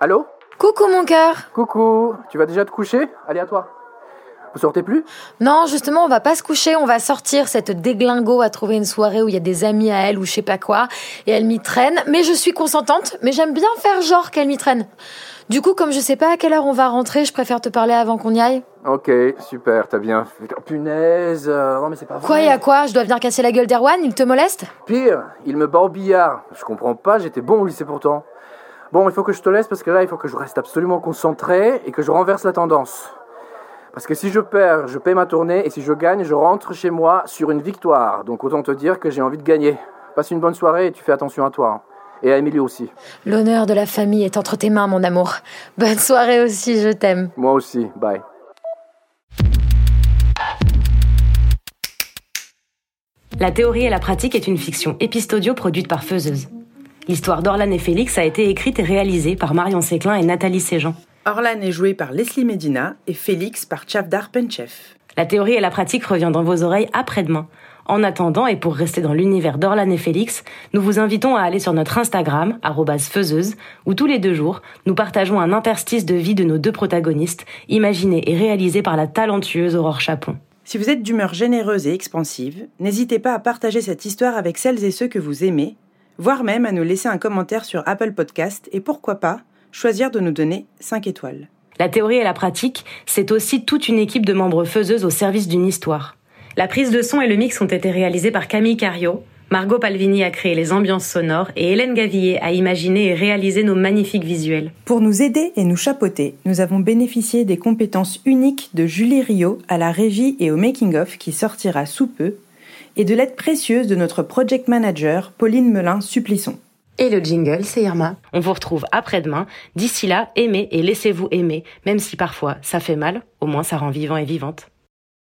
Allô Coucou mon cœur Coucou, tu vas déjà te coucher? Allez à toi. Vous sortez plus? Non, justement, on va pas se coucher, on va sortir. Cette déglingo à trouver une soirée où il y a des amis à elle ou je sais pas quoi. Et elle m'y traîne. Mais je suis consentante, mais j'aime bien faire genre qu'elle m'y traîne. Du coup, comme je sais pas à quelle heure on va rentrer, je préfère te parler avant qu'on y aille. Ok, super, t'as bien fait. Oh, punaise, euh, non mais c'est pas vrai. Quoi, y a quoi? Je dois venir casser la gueule d'Erwan Il te moleste? Pire, il me bat au billard. Je comprends pas, j'étais bon au lycée pourtant. Bon, il faut que je te laisse parce que là, il faut que je reste absolument concentré et que je renverse la tendance. Parce que si je perds, je paie ma tournée et si je gagne, je rentre chez moi sur une victoire. Donc autant te dire que j'ai envie de gagner. Passe une bonne soirée et tu fais attention à toi. hein. Et à Émilie aussi. L'honneur de la famille est entre tes mains, mon amour. Bonne soirée aussi, je t'aime. Moi aussi, bye. La théorie et la pratique est une fiction épistodio produite par Feuzeuse. L'histoire d'Orlan et Félix a été écrite et réalisée par Marion Séclin et Nathalie Séjean. Orlan est joué par Leslie Medina et Félix par Chavdar Penchev. La théorie et la pratique revient dans vos oreilles après-demain. En attendant, et pour rester dans l'univers d'Orlan et Félix, nous vous invitons à aller sur notre Instagram, faiseuse, où tous les deux jours, nous partageons un interstice de vie de nos deux protagonistes, imaginé et réalisé par la talentueuse Aurore Chapon. Si vous êtes d'humeur généreuse et expansive, n'hésitez pas à partager cette histoire avec celles et ceux que vous aimez, voire même à nous laisser un commentaire sur Apple Podcast et pourquoi pas choisir de nous donner 5 étoiles. La théorie et la pratique, c'est aussi toute une équipe de membres faiseuses au service d'une histoire. La prise de son et le mix ont été réalisés par Camille Cario. Margot Palvini a créé les ambiances sonores et Hélène Gavillier a imaginé et réalisé nos magnifiques visuels. Pour nous aider et nous chapeauter, nous avons bénéficié des compétences uniques de Julie Rio à la régie et au making-of qui sortira sous peu, et de l'aide précieuse de notre project manager Pauline Melin-Supplisson. Et le jingle, c'est Irma. On vous retrouve après-demain. D'ici là, aimez et laissez-vous aimer, même si parfois ça fait mal, au moins ça rend vivant et vivante.